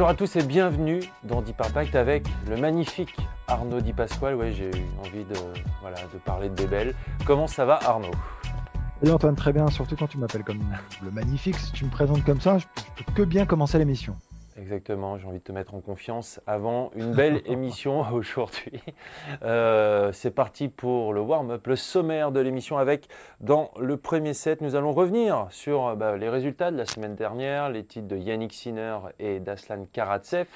Bonjour à tous et bienvenue dans Deep Impact avec le magnifique Arnaud Di Pasquale. J'ai eu envie de, voilà, de parler de Bébel. Comment ça va Arnaud? Salut Antoine, très bien, surtout quand tu m'appelles comme le magnifique. Si tu me présentes comme ça, je peux que bien commencer l'émission. Exactement, j'ai envie de te mettre en confiance avant une belle émission aujourd'hui. Euh, c'est parti pour le warm-up, le sommaire de l'émission avec, dans le premier set, nous allons revenir sur bah, les résultats de la semaine dernière, les titres de Yannick Sinner et d'Aslan Karatsev.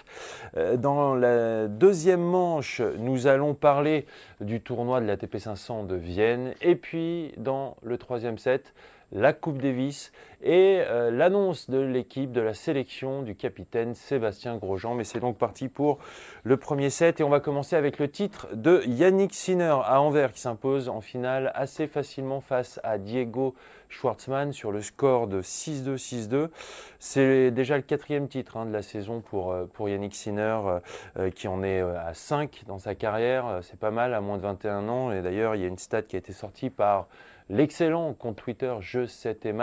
Euh, dans la deuxième manche, nous allons parler du tournoi de la TP 500 de Vienne. Et puis, dans le troisième set, la Coupe Davis et euh, l'annonce de l'équipe, de la sélection du capitaine Sébastien Grosjean. Mais c'est donc parti pour le premier set et on va commencer avec le titre de Yannick Sinner à Anvers qui s'impose en finale assez facilement face à Diego Schwartzmann sur le score de 6-2, 6-2. C'est déjà le quatrième titre hein, de la saison pour, euh, Yannick Sinner euh, qui en est à 5 dans sa carrière. C'est pas mal à moins de 21 ans et d'ailleurs il y a une stat qui a été sortie par l'excellent compte Twitter Je 7 et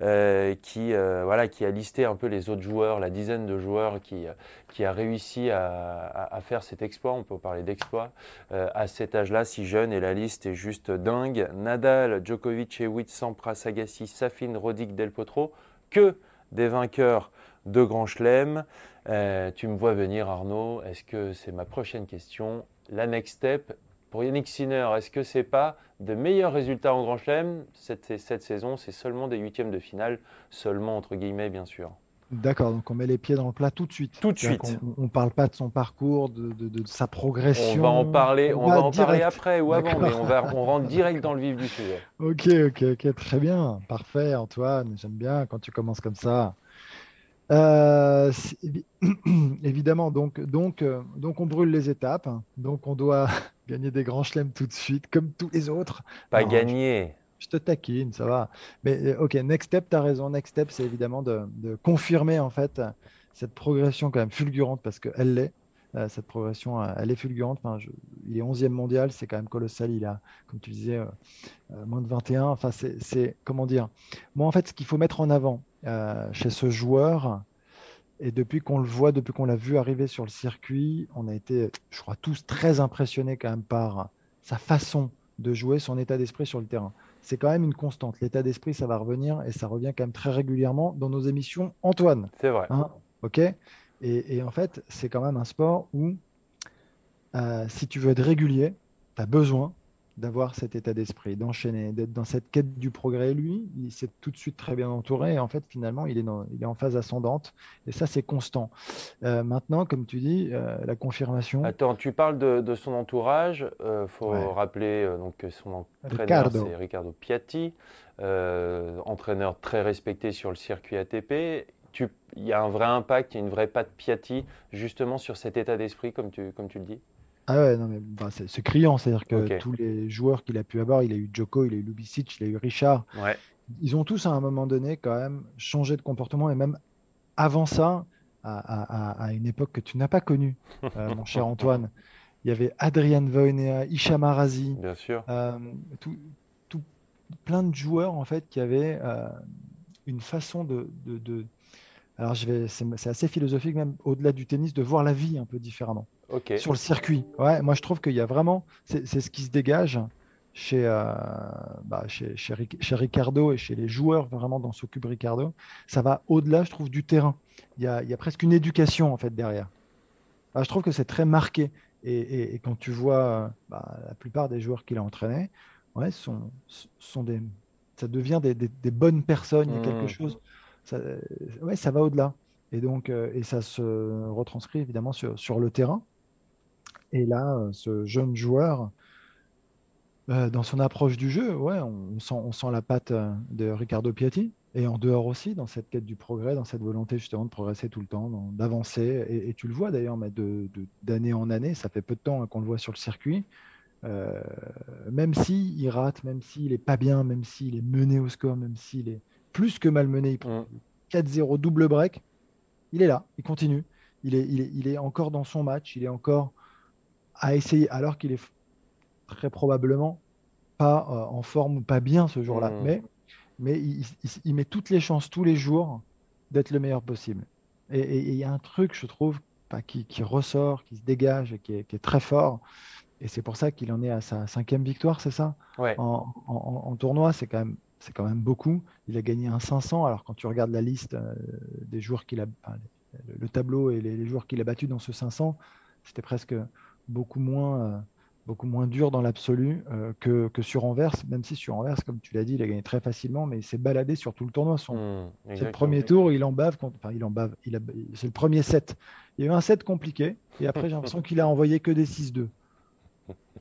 euh, qui, euh, voilà, qui a listé un peu les autres joueurs, la dizaine de joueurs qui, euh, a réussi à, faire cet exploit, on peut parler d'exploit, à cet âge-là, si jeune, et la liste est juste dingue. Nadal, Djokovic, Hewitt, Sampras, Agassi, Safin, Rodic, Del Potro, que des vainqueurs de Grand Chelem. tu me vois venir Arnaud, est-ce que c'est ma prochaine question? La next step, pour Yannick Sinner, est-ce que c'est pas de meilleurs résultats en Grand Chelem? Cette, cette saison C'est seulement des huitièmes de finale, seulement entre guillemets bien sûr. D'accord, donc on met les pieds dans le plat tout de suite. Tout de suite. On ne parle pas de son parcours, de, de, de, sa progression. On va en parler, on, on va, en parler après ou avant, mais on, va, on rentre direct dans le vif du sujet. Ok, ok, ok, très bien. Parfait, Antoine. J'aime bien quand tu commences comme ça. Euh, évidemment, donc, donc, euh, donc on brûle les étapes. Donc on doit gagner des grands chelems tout de suite, comme tous les autres. Pas gagner. Je, te taquine, ça va. Mais euh, ok, next step, tu as raison. Next step, c'est évidemment de, confirmer en fait cette progression quand même fulgurante parce qu'elle l'est. cette progression, elle est fulgurante. Je, il est 11e mondial, c'est quand même colossal. Il a, comme tu disais, euh, moins de 21. Enfin, c'est comment dire? Moi, en fait, ce qu'il faut mettre en avant, euh, chez ce joueur. Et depuis qu'on le voit, depuis qu'on l'a vu arriver sur le circuit, on a été, je crois, tous très impressionnés quand même par sa façon de jouer, son état d'esprit sur le terrain. C'est quand même une constante. L'état d'esprit, ça va revenir et ça revient quand même très régulièrement dans nos émissions. Antoine. C'est vrai. Hein ok? Et, et, en fait, c'est quand même un sport où, euh, si tu veux être régulier, tu as besoin d'avoir cet état d'esprit, d'enchaîner, d'être dans cette quête du progrès. Lui, il s'est tout de suite très bien entouré et en fait, finalement, il est, dans, il est en phase ascendante et ça, c'est constant. Euh, maintenant, comme tu dis, euh, la confirmation. Attends, tu parles de, de son entourage. Il euh, faut ouais. rappeler donc, que son entraîneur, c'est Riccardo Piatti, entraîneur très respecté sur le circuit ATP. Il y a un vrai impact, il y a une vraie patte Piatti justement sur cet état d'esprit, comme tu, comme tu le dis? Ah ouais, non, mais bah, c'est criant. C'est-à-dire que tous les joueurs qu'il a pu avoir, il a eu Djoko, il a eu Lubicic, il a eu Richard. Ouais. Ils ont tous à un moment donné quand même changé de comportement et même avant ça, à, à, à une époque que tu n'as pas connue, euh, mon cher Antoine. Il y avait Adrian Voinea, Hicham Arazi, Bien sûr. Euh, tout, tout, plein de joueurs en fait qui avaient euh, une façon de, de, de... alors je vais, c'est assez philosophique même au-delà du tennis, de voir la vie un peu différemment okay. sur le circuit. Ouais, moi je trouve qu'il y a vraiment, c'est ce qui se dégage chez, euh, bah, chez, chez, chez, Ricardo et chez les joueurs vraiment dans ce cube Ricardo. Ça va au-delà, je trouve, du terrain. Il y, a, il y a presque une éducation en fait derrière. Bah, je trouve que c'est très marqué. Et, et, et, quand tu vois bah, la plupart des joueurs qu'il a entraînés, ouais, sont, sont des, ça devient des, des, des bonnes personnes. Il y a quelque chose. Ça, ouais, ça va au-delà. Et donc, euh, et ça se retranscrit évidemment sur, sur le terrain. Et là, ce jeune joueur, Euh, dans son approche du jeu, ouais, on, sent, on sent la patte euh, de Riccardo Piatti. Et en dehors aussi, dans cette quête du progrès, dans cette volonté justement de progresser tout le temps, d'avancer. Et, tu le vois d'ailleurs, mais d'année de, en année, ça fait peu de temps hein, qu'on le voit sur le circuit. Euh, même s'il il rate, même s'il n'est pas bien, même s'il est mené au score, même s'il est plus que malmené, il prend 4-0 double break, il est là, il continue. Il, est, il est encore dans son match, il est encore à essayer, alors qu'il est très probablement pas euh, en forme ou pas bien ce jour-là. Hmm. Mais, mais il, met toutes les chances tous les jours d'être le meilleur possible. Et il y a un truc, je trouve, qui, qui, ressort, qui se dégage et qui est, qui est très fort. Et c'est pour ça qu'il en est à sa cinquième victoire, c'est ça? Ouais. en, en, tournoi, c'est quand, même, c'est quand même beaucoup. Il a gagné un 500. Alors, quand tu regardes la liste euh, des joueurs qu'il a, le, tableau et les, les joueurs qu'il a battus dans ce 500, c'était presque beaucoup moins, euh, beaucoup moins dur dans l'absolu euh, que, que, sur Anvers, même si sur Anvers, comme tu l'as dit, il a gagné très facilement, mais il s'est baladé sur tout le tournoi. Son, mmh, c'est le premier tour, il en bave, enfin il en bave, il a, c'est le premier set. Il y a eu un set compliqué, et après j'ai l'impression qu'il a envoyé que des 6-2.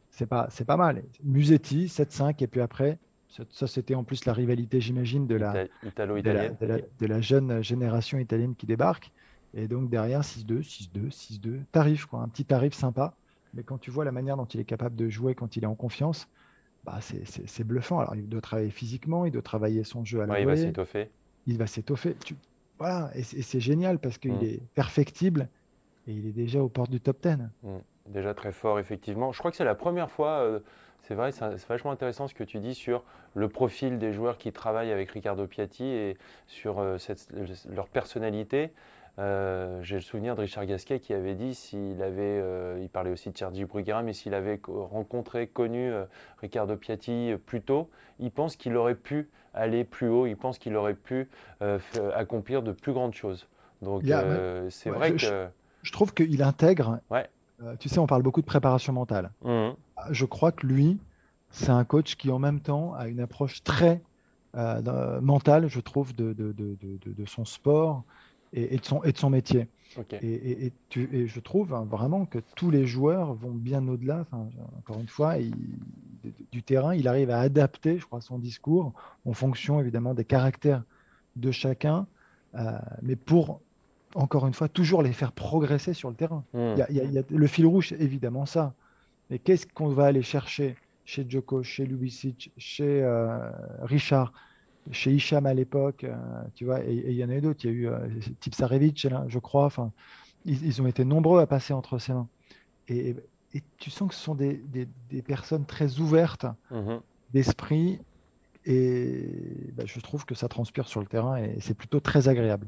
C'est pas, c'est pas mal. Musetti, 7-5, et puis après, ça c'était en plus la rivalité, j'imagine, de la, de la, jeune génération italienne qui débarque. Et donc derrière, 6-2, 6-2, 6-2, tarif, quoi, un petit tarif sympa. Mais quand tu vois la manière dont il est capable de jouer quand il est en confiance, bah c'est bluffant. Alors, il doit travailler physiquement, il doit travailler son jeu à la ouais, Il va s'étoffer. Il va s'étoffer. Voilà, et c'est génial parce qu'il mm. est perfectible et il est déjà aux portes du top 10. Mm. Déjà très fort, effectivement. Je crois que c'est la première fois, euh, c'est vrai, c'est vachement intéressant ce que tu dis sur le profil des joueurs qui travaillent avec Riccardo Piatti et sur euh, leur personnalité. Euh, j'ai le souvenir de Richard Gasquet qui avait dit s'il avait, euh, il parlait aussi de Sergi Bruguera, mais s'il avait rencontré, connu euh, Riccardo Piatti plus tôt, il pense qu'il aurait pu aller plus haut, il pense qu'il aurait pu accomplir de plus grandes choses. Donc c'est vrai que. Je, trouve qu'il intègre. Ouais. tu sais, on parle beaucoup de préparation mentale. Mmh. Je crois que lui, c'est un coach qui en même temps a une approche très mentale, je trouve, de, de, de, de son sport et, de, son, et de son métier. Et, et, tu, et, je trouve hein, vraiment que tous les joueurs vont bien au-delà. encore une fois, du terrain, il arrive à adapter, je crois, son discours en fonction évidemment des caractères de chacun, euh, mais pour encore une fois toujours les faire progresser sur le terrain. Hmm. Il y, a, le fil rouge, évidemment ça. Mais qu'est-ce qu'on va aller chercher chez Djoko, chez Lubicic, chez euh, Richard? Chez Hicham à l'époque, euh, tu vois, et il y en a eu d'autres. Il y a eu euh, Tipsarevic, je crois. Enfin, ils, ont été nombreux à passer entre ses mains. Et, tu sens que ce sont des, des, personnes très ouvertes mhm. d'esprit. Et bah, je trouve que ça transpire sur le terrain et c'est plutôt très agréable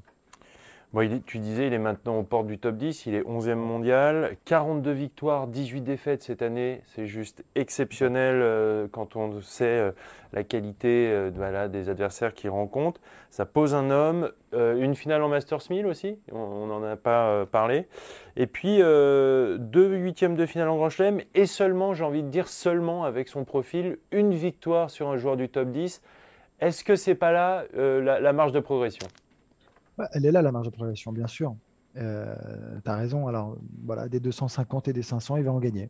tu disais, il est maintenant aux portes du top 10, il est 11e mondial, 42 victoires, 18 défaites cette année, c'est juste exceptionnel euh, quand on sait euh, la qualité euh, des adversaires qu'il rencontre. Ça pose un homme, une finale en Masters 1000 aussi, on n'en a pas parlé, et puis deux huitièmes de finale en Grand Chelem, et seulement, j'ai envie de dire seulement avec son profil, une victoire sur un joueur du top 10. Est-ce que c'est pas là la marge de progression? Elle est là, la marge de progression, bien sûr. Euh, tu as raison. Alors, voilà, des 250 et des 500, il va en gagner.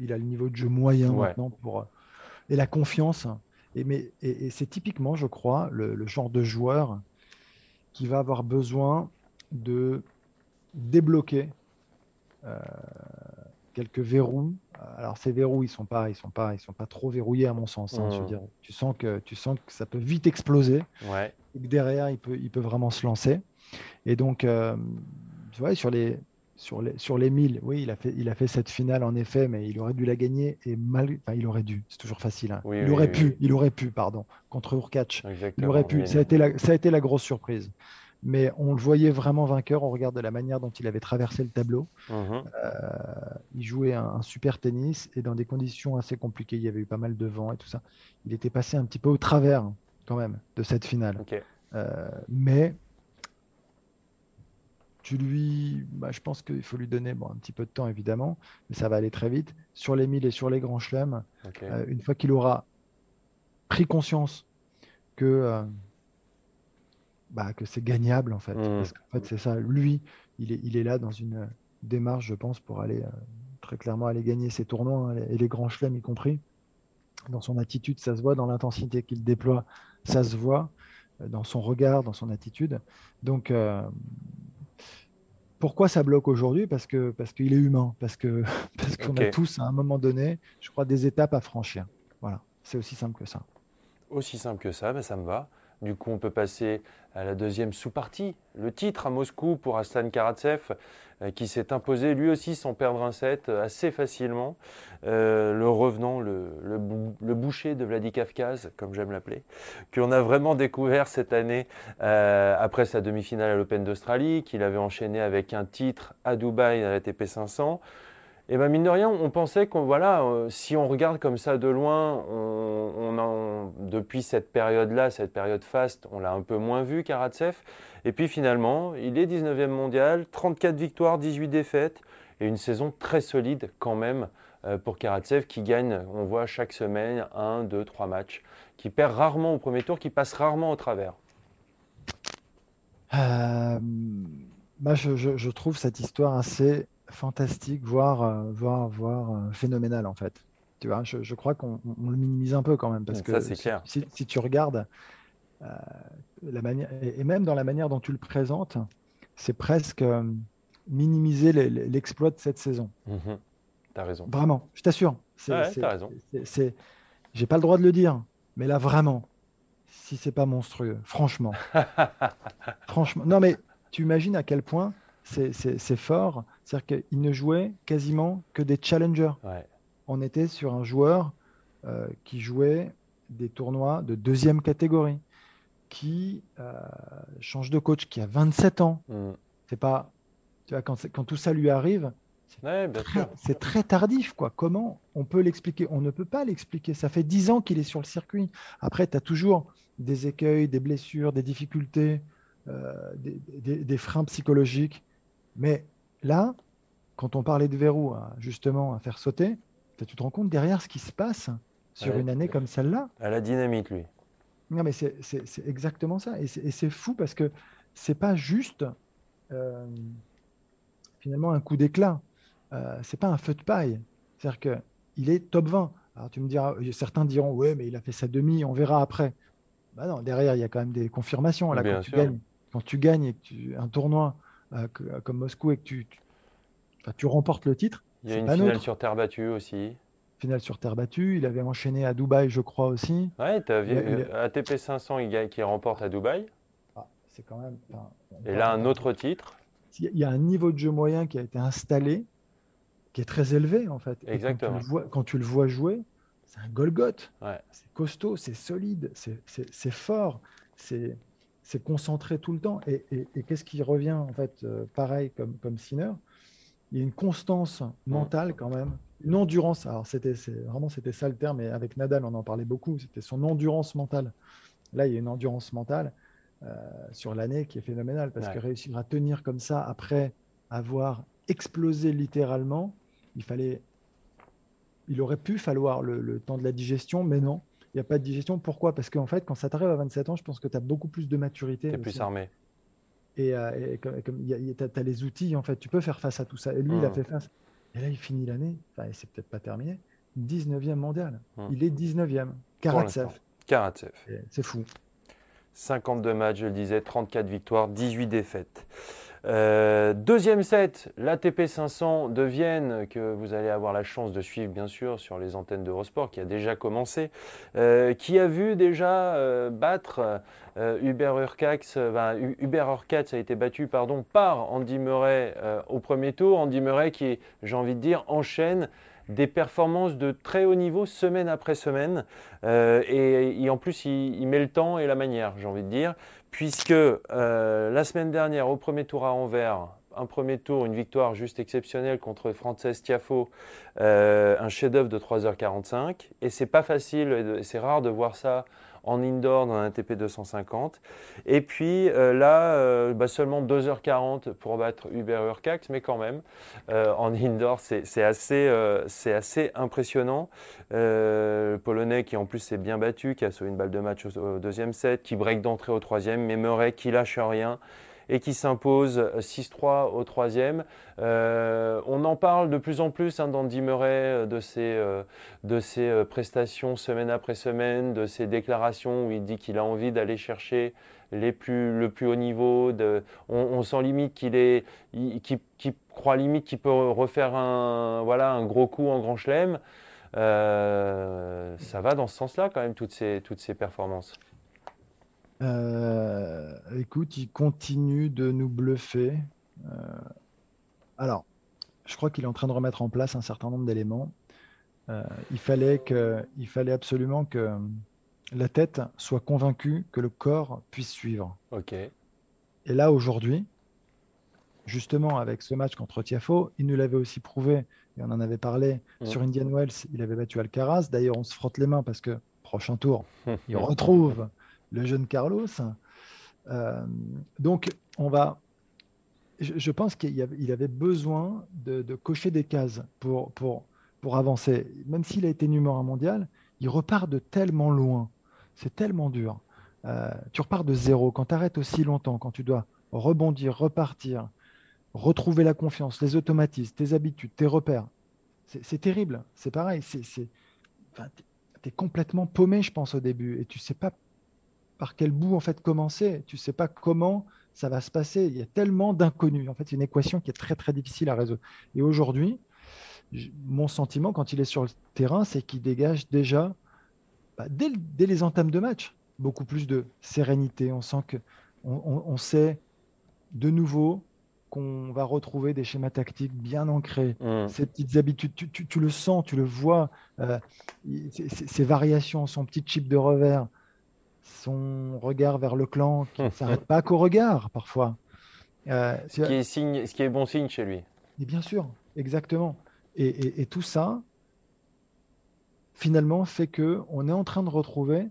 Il a le niveau de jeu moyen maintenant pour. Euh, et la confiance. Et, mais, et, c'est typiquement, je crois, le, genre de joueur qui va avoir besoin de débloquer euh, quelques verrous. Alors ces verrous, ils sont pas, ils sont pas, ils sont pas trop verrouillés à mon sens. Hein, mmh. tu sens que tu sens que ça peut vite exploser. Ouais derrière, il peut, il peut vraiment se lancer. Et donc, euh, sur les, sur les, sur les 1000, oui, il a, fait, il a fait cette finale en effet, mais il aurait dû la gagner et mal, enfin, il aurait dû, c'est toujours facile. Hein. il aurait pu, il aurait pu, pardon, contre Urkach. Il aurait pu. Ça a, été la, ça a été la grosse surprise. Mais on le voyait vraiment vainqueur. On regarde la manière dont il avait traversé le tableau. Mhm. Euh, il jouait un, super tennis et dans des conditions assez compliquées. Il y avait eu pas mal de vent et tout ça. Il était passé un petit peu au travers quand même de cette finale. Euh, mais tu lui, bah, je pense qu'il faut lui donner bon, un petit peu de temps évidemment, mais ça va aller très vite. Sur les 1000 et sur les grands chelems, euh, une fois qu'il aura pris conscience que, bah, que c'est gagnable en fait, hmm. parce qu'en fait c'est ça, lui, il est, il est là dans une démarche, je pense, pour aller très clairement aller gagner ses tournois hein, et les grands chelems y compris. dans son attitude, ça se voit, dans l'intensité qu'il déploie, ça se voit, dans son regard, dans son attitude. Donc, pourquoi ça bloque aujourd'hui? Parce que parce qu'il est humain, parce que parce qu'on a tous à un moment donné, je crois, des étapes à franchir. Voilà, c'est aussi simple que ça. Aussi simple que ça, mais ça me va. Du coup, on peut passer à la deuxième sous-partie, le titre à Moscou pour Aslan Karatsev, euh, qui s'est imposé lui aussi sans perdre un set euh, assez facilement. Euh, le revenant, le, boucher de Vladikavkaz, comme j'aime l'appeler, qu'on a vraiment découvert cette année après sa demi-finale à l'Open d'Australie, qu'il avait enchaîné avec un titre à Dubaï à la TP 500. Et bien, mine de rien, on pensait qu'on, voilà, euh, si on regarde comme ça de loin, depuis cette période-là, cette période faste, on l'a un peu moins vu, Karatsev. Et puis finalement, il est 19e mondial, 34 victoires, 18 défaites, et une saison très solide quand même euh, pour Karatsev qui gagne, on voit chaque semaine, 1, 2, 3 matchs, qui perd rarement au premier tour, qui passe rarement au travers. Euh, je trouve cette histoire assez fantastique, voire, euh, voire, voire euh, phénoménal en fait. Tu vois, je, crois qu'on le minimise un peu quand même parce que si, Si, tu regardes euh, la manière et, même dans la manière dont tu le présentes, c'est presque minimiser l'exploit de cette saison. Mmh tu as raison. Vraiment, je t'assure. Ouais, tu as raison. J'ai pas le droit de le dire, mais là vraiment, si c'est pas monstrueux, franchement, franchement. Non mais tu imagines à quel point c'est fort. C'est-à-dire qu'il ne jouait quasiment que des challengers. On était sur un joueur euh, qui jouait des tournois de deuxième catégorie, qui euh, change de coach, qui a 27 ans. Mm. C'est pas, tu vois, quand, quand, tout ça lui arrive, c'est très, tardif. Quoi. Comment on peut l'expliquer? On ne peut pas l'expliquer. Ça fait 10 ans qu'il est sur le circuit. Après, tu as toujours des écueils, des blessures, des difficultés, euh, des, freins psychologiques. Mais là, quand on parlait de verrou, justement, à faire sauter, tu te rends compte derrière ce qui se passe sur une année comme celle-là. À la dynamite, lui. Non, mais c'est exactement ça. Et c'est fou parce que c'est pas juste euh, finalement un coup d'éclat. Euh, c'est pas un feu de paille. C'est-à-dire qu'il est top 20. Alors tu me diras, certains diront, ouais, mais il a fait sa demi, on verra après. Bah non, derrière, il y a quand même des confirmations. Là, quand, tu gagnes, quand tu gagnes un tournoi euh, euh, comme Moscou et que tu, tu, remportes le titre. Il y a une finale sur terre battue aussi. Finale sur terre battue. Il avait enchaîné à Dubaï, je crois aussi. Ouais, tu as vu ATP 500 il qui remporte à Dubaï. Ah, c'est quand même. et là, un autre titre. Il y a un niveau de jeu moyen qui a été installé, qui est très élevé en fait. Exactement. Quand tu, le vois, jouer, c'est un Golgoth. C'est costaud, c'est solide, c'est fort, c'est c'est concentré tout le temps. Et, qu'est-ce qui revient, en fait, euh, pareil comme, comme Sinner? Il y a une constance mentale quand même, une endurance. Alors, c'était vraiment c'était ça le terme, et avec Nadal, on en parlait beaucoup, c'était son endurance mentale. Là, il y a une endurance mentale euh, sur l'année qui est phénoménale, parce que réussir à tenir comme ça après avoir explosé littéralement, il fallait. Il aurait pu falloir le temps de la digestion, mais non n'y a pas de digestion. Pourquoi? Parce qu'en fait, quand ça t'arrive à 27 ans, je pense que tu as beaucoup plus de maturité. Tu es plus armé. Et, tu as, les outils, en fait, tu peux faire face à tout ça. Et lui, il a mmh. fait face. Et là, il finit l'année, enfin, c'est peut-être pas terminé, 19e mondial. Mmh. Il est 19e. Karatsev. Karatsev. C'est fou. 52 matchs, je le disais, 34 victoires, 18 défaites. Euh, deuxième set, l'ATP 500 de Vienne, que vous allez avoir la chance de suivre bien sûr sur les antennes d'Eurosport, qui a déjà commencé, euh, qui a vu déjà euh, battre Hubert Urcax, Hubert Urcax a été battu par Andy Murray au premier tour. Andy Murray qui, j'ai envie de dire, enchaîne des performances de très haut niveau semaine après semaine. et, en plus, il, met le temps et la manière, j'ai envie de dire, puisque euh, la semaine dernière, au premier tour à Anvers, un premier tour, une victoire juste exceptionnelle contre Frances Tiafo, euh, un chef-d'œuvre de 3h45. Et c'est pas facile, c'est rare de voir ça en indoor dans un TP 250. Et puis euh, là, euh, bah, seulement 2h40 pour battre Uber Urcax, mais quand même, euh, en indoor, c'est assez, assez, impressionnant. le Polonais qui en plus s'est bien battu, qui a sauvé une balle de match au, deuxième set, qui break d'entrée au troisième, mais Murray qui lâche rien et qui s'impose 6-3 au troisième. on en parle de plus en plus hein, d'Andy Murray, de ses, de ses prestations semaine après semaine, de ses déclarations où il dit qu'il a envie d'aller chercher les plus, le plus haut niveau. On, sent limite qu'il est, qui, croit limite qu'il peut refaire un, voilà, un gros coup en grand chelem. Euh, ça va dans ce sens-là quand même toutes ces, toutes ces performances. Euh, écoute, il continue de nous bluffer. Euh, alors, je crois qu'il est en train de remettre en place un certain nombre d'éléments. il, fallait que, il fallait absolument que la tête soit convaincue que le corps puisse suivre. Ok. Et là, aujourd'hui, justement, avec ce match contre Tiafo, il nous l'avait aussi prouvé, et on en avait parlé mm. sur Indian Wells, il avait battu Alcaraz. D'ailleurs, on se frotte les mains parce que prochain tour, il retrouve le jeune Carlos. Euh, donc, on va. Je, pense qu'il avait besoin de, cocher des cases pour, pour, pour avancer. Même s'il a été numéro un mondial, il repart de tellement loin. C'est tellement dur. Euh, tu repars de zéro. Quand tu arrêtes aussi longtemps, quand tu dois rebondir, repartir, retrouver la confiance, les automatismes, tes habitudes, tes repères, c'est terrible. C'est pareil. tu es complètement paumé, je pense, au début. Et tu sais pas par quel bout en fait commencer. Tu sais pas comment ça va se passer. Il y a tellement d'inconnus. En fait, c'est une équation qui est très très difficile à résoudre. Et aujourd'hui, mon sentiment quand il est sur le terrain, c'est qu'il dégage déjà bah, dès, les entames de match, beaucoup plus de sérénité. On sent que on, sait de nouveau qu'on va retrouver des schémas tactiques bien ancrés, mmh. ces petites habitudes. Tu, le sens, tu le vois, euh, ces variations, son petit chip de revers, son regard vers le clan qui ne s'arrête pas qu'au regard parfois. Euh, ce, qui est signe, ce qui est bon signe chez lui. Et bien sûr, exactement. et tout ça, finalement fait que on est en train de retrouver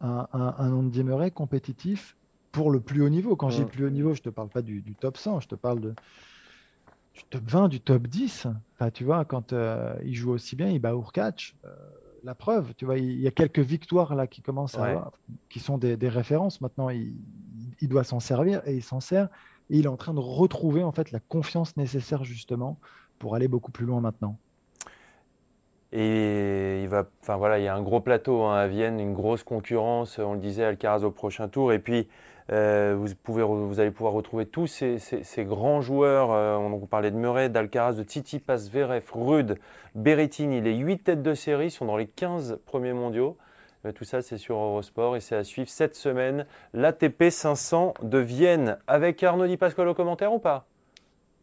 un, un, Andy Murray compétitif pour le plus haut niveau. Quand j'ai plus haut niveau, je ne te parle pas du, top 100, je te parle de, du top 20, du top 10. Enfin, tu vois, quand euh, il joue aussi bien, il bat Urkach. Euh, la preuve, tu vois, il y a quelques victoires là qui commencent à avoir, qui sont des, références. Maintenant, il, il doit s'en servir et il s'en sert. Et il est en train de retrouver en fait la confiance nécessaire justement pour aller beaucoup plus loin maintenant. Et il va, enfin voilà, il y a un gros plateau hein, à Vienne, une grosse concurrence. On le disait, Alcaraz au prochain tour. Et puis, euh, vous, pouvez, vous allez pouvoir retrouver tous ces, ces, grands joueurs. Euh, on, parlait de Murray, d'Alcaraz, de Titi, Zverev, Rude, Berrettini. Les 8 têtes de série sont dans les 15 premiers mondiaux. Euh, tout ça, c'est sur Eurosport et c'est à suivre cette semaine. L'ATP 500 de Vienne. Avec Arnaud Di Pasquale au commentaire ou pas?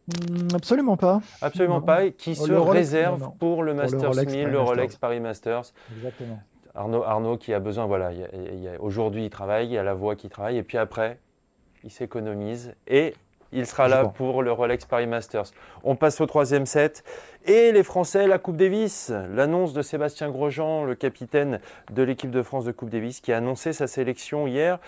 Hmm, absolument pas. Absolument pas. Qui se réserve pour le Masters 1000, le Rolex Paris Masters. Exactement. Arnaud, Arnaud qui a besoin, voilà, aujourd'hui il travaille, il y a la voix qui travaille, et puis après, il s'économise et il sera là pour le Rolex Paris Masters. On passe au troisième set. Et les Français, la Coupe Davis. L'annonce de Sébastien Grosjean, le capitaine de l'équipe de France de Coupe Davis, qui a annoncé sa sélection hier.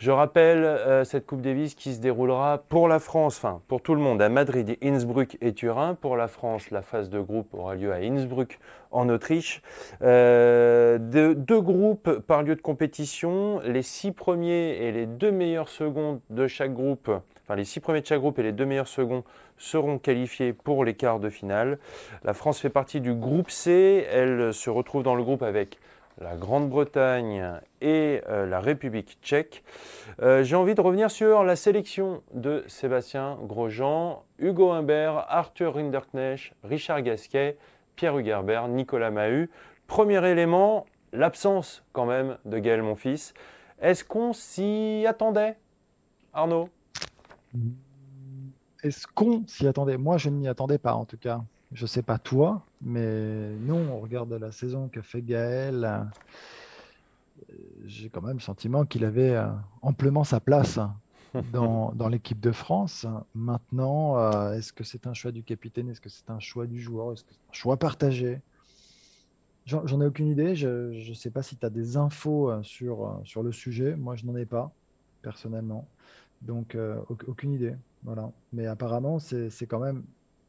Je rappelle euh, cette Coupe Davis qui se déroulera pour la France, enfin pour tout le monde, à Madrid, Innsbruck et Turin. Pour la France, la phase de groupe aura lieu à Innsbruck en Autriche. Euh, deux groupes par lieu de compétition. Les six premiers et les deux meilleurs seconds de chaque groupe, enfin les six premiers de chaque groupe et les deux meilleurs seconds seront qualifiés pour les quarts de finale. La France fait partie du groupe C. Elle se retrouve dans le groupe avec la Grande-Bretagne et euh, la République tchèque. Euh, j'ai envie de revenir sur la sélection de Sébastien Grosjean, Hugo Humbert, Arthur Rinderknecht, Richard Gasquet, Pierre Hugerbert, Nicolas Mahut. Premier élément, l'absence quand même de Gaël Monfils. Est-ce qu'on s'y attendait, Arnaud? Est-ce qu'on s'y attendait? Moi, je ne m'y attendais pas en tout cas. Je sais pas toi, mais non, on regarde la saison que fait Gaël. Euh, j'ai quand même le sentiment qu'il avait euh, amplement sa place dans, dans l'équipe de France. Maintenant, euh, est-ce que c'est un choix du capitaine? Est-ce que c'est un choix du joueur? Est-ce que c'est un choix partagé? J'en ai aucune idée. Je ne sais pas si tu as des infos sur, sur le sujet. Moi, je n'en ai pas, personnellement. Donc, aucune idée. Voilà. Mais apparemment, c'est quand même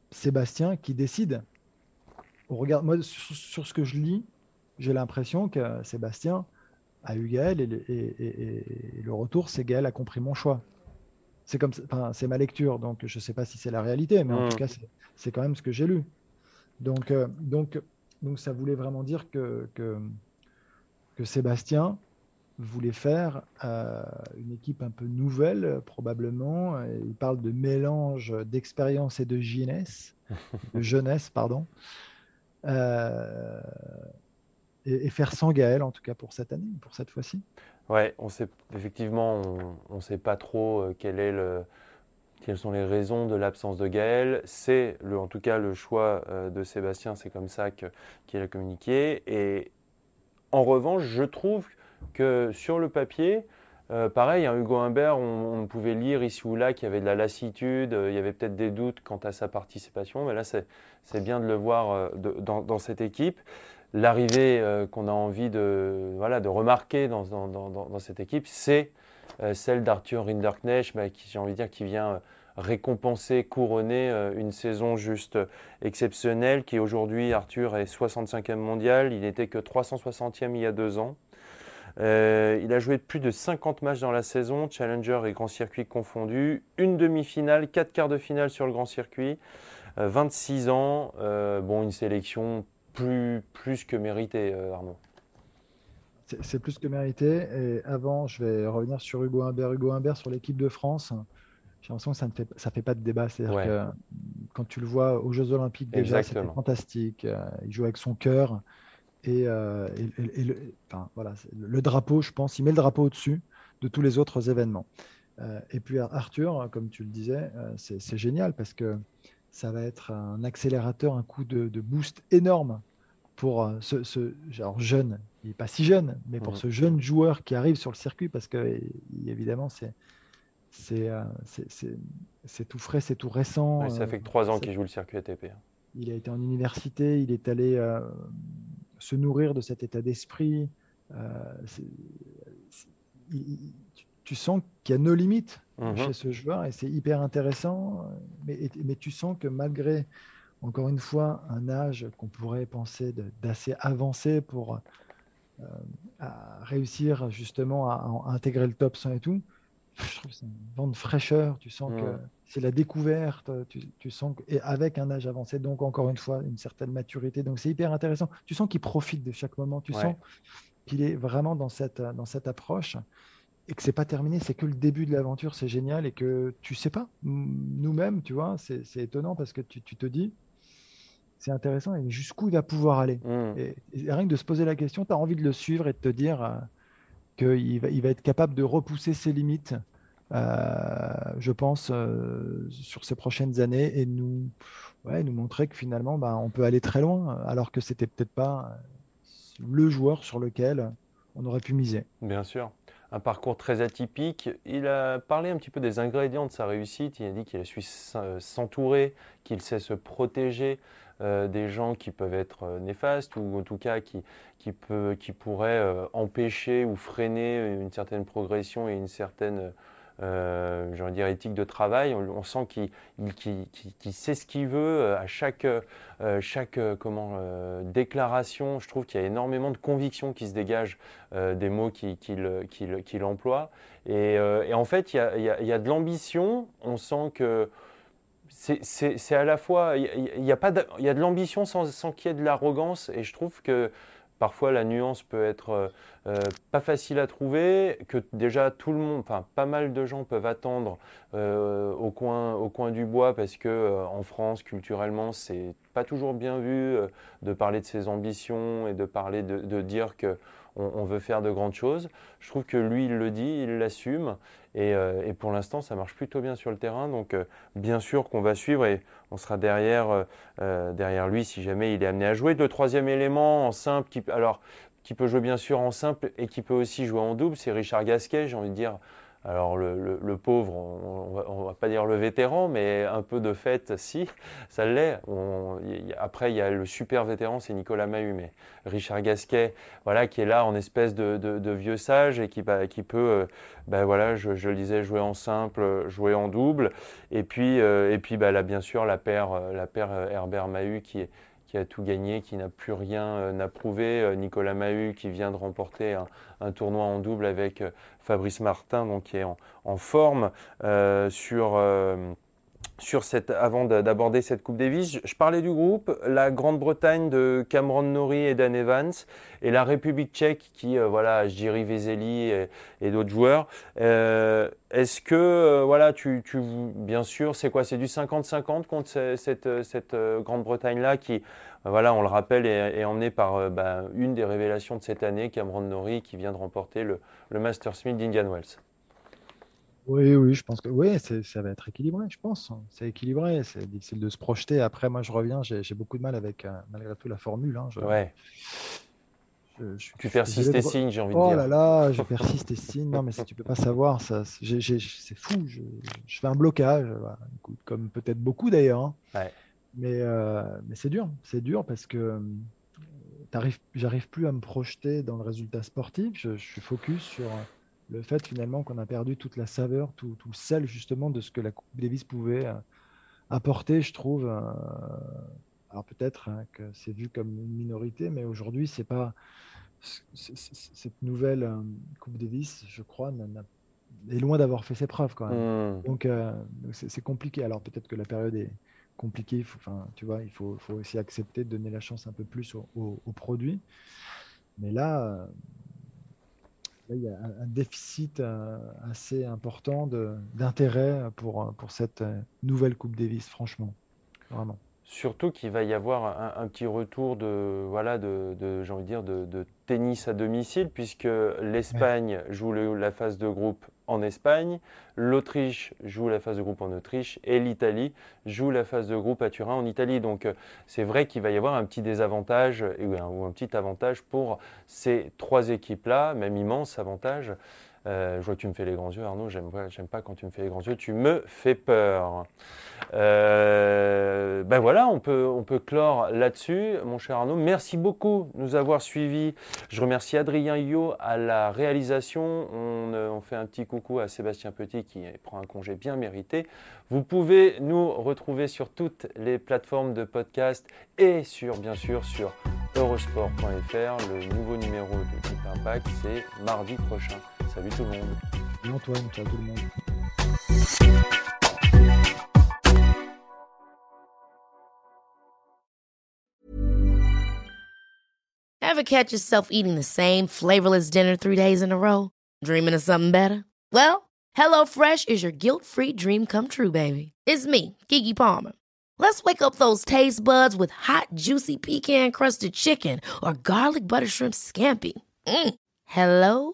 Sébastien qui décide. Moi, sur, ce que je lis, j'ai l'impression que Sébastien a eu Gaël et, le retour, c'est Gaël a compris mon choix. C'est comme, c'est ma lecture, donc je ne sais pas si c'est la réalité, mais en tout mmh. cas, c'est quand même ce que j'ai lu. Donc, euh, donc, donc, ça voulait vraiment dire que, que, que Sébastien voulait faire euh, une équipe un peu nouvelle, probablement. Il parle de mélange d'expérience et de jeunesse, de jeunesse, pardon. Euh, et, faire sans Gaël, en tout cas pour cette année, pour cette fois-ci. Ouais, on sait effectivement, on ne sait pas trop euh, quelles sont les raisons de l'absence de Gaël. C'est en tout cas le choix de Sébastien, c'est comme ça qu'il a communiqué. Et en revanche, je trouve que sur le papier, euh, pareil, hein, Hugo Humbert, on, pouvait lire ici ou là qu'il y avait de la lassitude, euh, il y avait peut-être des doutes quant à sa participation, mais là c'est bien de le voir euh, dans, cette équipe. L'arrivée qu'on a envie de, remarquer dans, cette équipe, c'est celle d'Arthur Rinderknecht, qui j'ai envie de dire qui vient récompenser, couronner une saison juste exceptionnelle, qui aujourd'hui, Arthur est 65e mondial, il n'était que 360e il y a deux ans. Euh, il a joué plus de 50 matchs dans la saison, Challenger et Grand Circuit confondus. Une demi-finale, quatre quarts de finale sur le Grand Circuit. 26 euh, ans, euh, bon, une sélection plus, plus que méritée, Arnaud. C'est plus que mérité. Et avant, je vais revenir sur Hugo Humbert. Hugo Humbert sur l'équipe de France. J'ai l'impression que ça ne fait, ça fait pas de débat. C'est-à-dire que quand tu le vois aux Jeux Olympiques déjà, c'était fantastique. Il joue avec son cœur. Et, euh, le, voilà, le drapeau, je pense, il met le drapeau au-dessus de tous les autres événements. Euh, et puis Arthur, comme tu le disais, euh, c'est génial parce que ça va être un accélérateur, un coup de, boost énorme pour ce, genre jeune, il n'est pas si jeune, mais pour mmh. ce jeune joueur qui arrive sur le circuit parce que évidemment c'est c'est tout frais, c'est tout récent. ça fait que trois ans qu'il joue le circuit ATP. Hein. Il a été en université, il est allé se nourrir de cet état d'esprit. Euh, tu, sens qu'il y a nos limites mhm. chez ce joueur et c'est hyper intéressant. Mais, mais, tu sens que malgré, encore une fois, un âge qu'on pourrait penser d'assez avancé pour euh, réussir justement à, intégrer le top 100 et tout, je trouve que c'est un vent de fraîcheur. Tu sens que c'est la découverte, tu, sens, et avec un âge avancé, donc encore une fois, une certaine maturité. Donc c'est hyper intéressant. Tu sens qu'il profite de chaque moment, tu sens qu'il est vraiment dans cette, dans cette approche et que c'est pas terminé, c'est que le début de l'aventure, c'est génial et que tu sais pas, nous-mêmes, tu vois, c'est étonnant parce que tu, te dis, c'est intéressant, et jusqu'où il va pouvoir aller. Mmh. Et, rien que de se poser la question, tu as envie de le suivre et de te dire euh, qu'il va, il va être capable de repousser ses limites je pense, euh, sur ces prochaines années et nous, ouais, nous montrer que finalement, bah, on peut aller très loin, alors que c'était peut-être pas le joueur sur lequel on aurait pu miser. Bien sûr. Un parcours très atypique. Il a parlé un petit peu des ingrédients de sa réussite. Il a dit qu'il a su s'entourer, qu'il sait se protéger euh, des gens qui peuvent être néfastes ou en tout cas qui, qui, peut, qui pourraient empêcher ou freiner une certaine progression et une certaine euh, envie de dire éthique de travail. On, sent qu'il sait ce qu'il veut euh, à chaque, euh, chaque comment, déclaration. Je trouve qu'il y a énormément de conviction qui se dégage des mots qu'il emploie. Et, en fait, il y a, de l'ambition. On sent que c'est à la fois, il y, a, de, y a de l'ambition sans, sans qu'il y ait de l'arrogance. Et je trouve que parfois la nuance peut être euh, euh, pas facile à trouver, que déjà tout le monde, enfin pas mal de gens peuvent attendre euh, au, coin, au coin du bois parce que en France culturellement c'est pas toujours bien vu de parler de ses ambitions et de parler de, de dire que on, veut faire de grandes choses. Je trouve que lui, il le dit, il l'assume. Et, euh, pour l'instant, ça marche plutôt bien sur le terrain. Donc, euh, bien sûr qu'on va suivre et on sera derrière, euh, derrière lui si jamais il est amené à jouer. Le troisième élément en simple, qui peut jouer bien sûr en simple et qui peut aussi jouer en double, c'est Richard Gasquet. J'ai envie de dire, alors le, pauvre, on ne va pas dire le vétéran, mais un peu de fait, si, ça l'est. Après, il y a le super vétéran, c'est Nicolas Mahut, Richard Gasquet, voilà, qui est là en espèce de, vieux sage et qui, qui peut, euh, ben voilà, je, le disais, jouer en simple, jouer en double. Et puis, euh, et puis bah, là, bien sûr, la paire, la paire Herbert Mahut qui est qui a tout gagné, qui n'a plus rien à prouver. Nicolas Mahut qui vient de remporter un, tournoi en double avec Fabrice Martin, donc qui est en, forme sur sur cette, avant d'aborder cette Coupe Davis. Je, parlais du groupe, la Grande-Bretagne de Cameron Norrie et Dan Evans, et la République tchèque qui, euh, voilà, Jiri Vezeli et, d'autres joueurs. Euh, est-ce que, euh, voilà, tu, tu, bien sûr, c'est quoi? C'est du 50-50 contre cette, cette Grande-Bretagne-là qui, voilà, on le rappelle, est, emmenée par bah, une des révélations de cette année, Cameron Norrie, qui vient de remporter le, le Masters Smith d'Indian Wells. Oui, oui, je pense que oui, ça va être équilibré, je pense. C'est équilibré, c'est difficile de se projeter. Après, moi, je reviens, j'ai beaucoup de mal avec, euh, malgré tout, la formule. hein. Ouais, tu persistes et signes, j'ai envie de Oh dire. là là, je persiste et signe. Non, mais si tu peux pas savoir, ça, c'est fou. Je, fais un blocage, comme peut-être beaucoup d'ailleurs. Hein. Ouais. Mais, euh, mais c'est dur, c'est dur parce que euh, j'arrive plus à me projeter dans le résultat sportif. Je, je suis focus sur le fait finalement qu'on a perdu toute la saveur, tout, tout, le sel justement de ce que la Coupe Davis pouvait euh, apporter, je trouve. Euh, alors peut-être hein, que c'est vu comme une minorité, mais aujourd'hui, c'est pas cette nouvelle euh, Coupe Davis, je crois, est loin d'avoir fait ses preuves quand même. Mmh. Donc c'est compliqué. Alors peut-être que la période est compliquée. enfin, tu vois, il faut, faut, aussi accepter de donner la chance un peu plus aux produits. Mais là, il y a un déficit euh, assez important d'intérêt pour, pour cette euh, nouvelle Coupe Davis, franchement. Vraiment. Surtout qu'il va y avoir un, petit retour de, voilà, de, de j'ai envie de dire, de, de, tennis à domicile, puisque l'Espagne joue la phase de groupe en Espagne, l'Autriche joue la phase de groupe en Autriche et l'Italie joue la phase de groupe à Turin en Italie. Donc euh, c'est vrai qu'il va y avoir un petit désavantage ou un petit avantage pour ces trois équipes-là, même immense avantage. Euh, je vois que tu me fais les grands yeux, Arnaud. J'aime, j'aime pas quand tu me fais les grands yeux. Tu me fais peur. Euh, ben voilà, on peut, clore là-dessus, mon cher Arnaud. Merci beaucoup de nous avoir suivis. Je remercie Adrien Yo à la réalisation. On, euh, on, fait un petit coucou à Sébastien Petit qui prend un congé bien mérité. Vous pouvez nous retrouver sur toutes les plateformes de podcast et sur, bien sûr, sur eurosport.fr. Le nouveau numéro de Deep Impact, c'est mardi prochain. Salut tout le monde. Salut Antoine, ciao tout le monde. Ever catch yourself eating the same flavorless dinner three days in a row? Dreaming of something better? Well, HelloFresh is your guilt-free dream come true, baby. It's me, Kiki Palmer. Let's wake up those taste buds with hot, juicy pecan-crusted chicken or garlic butter shrimp scampi. Mm. Hello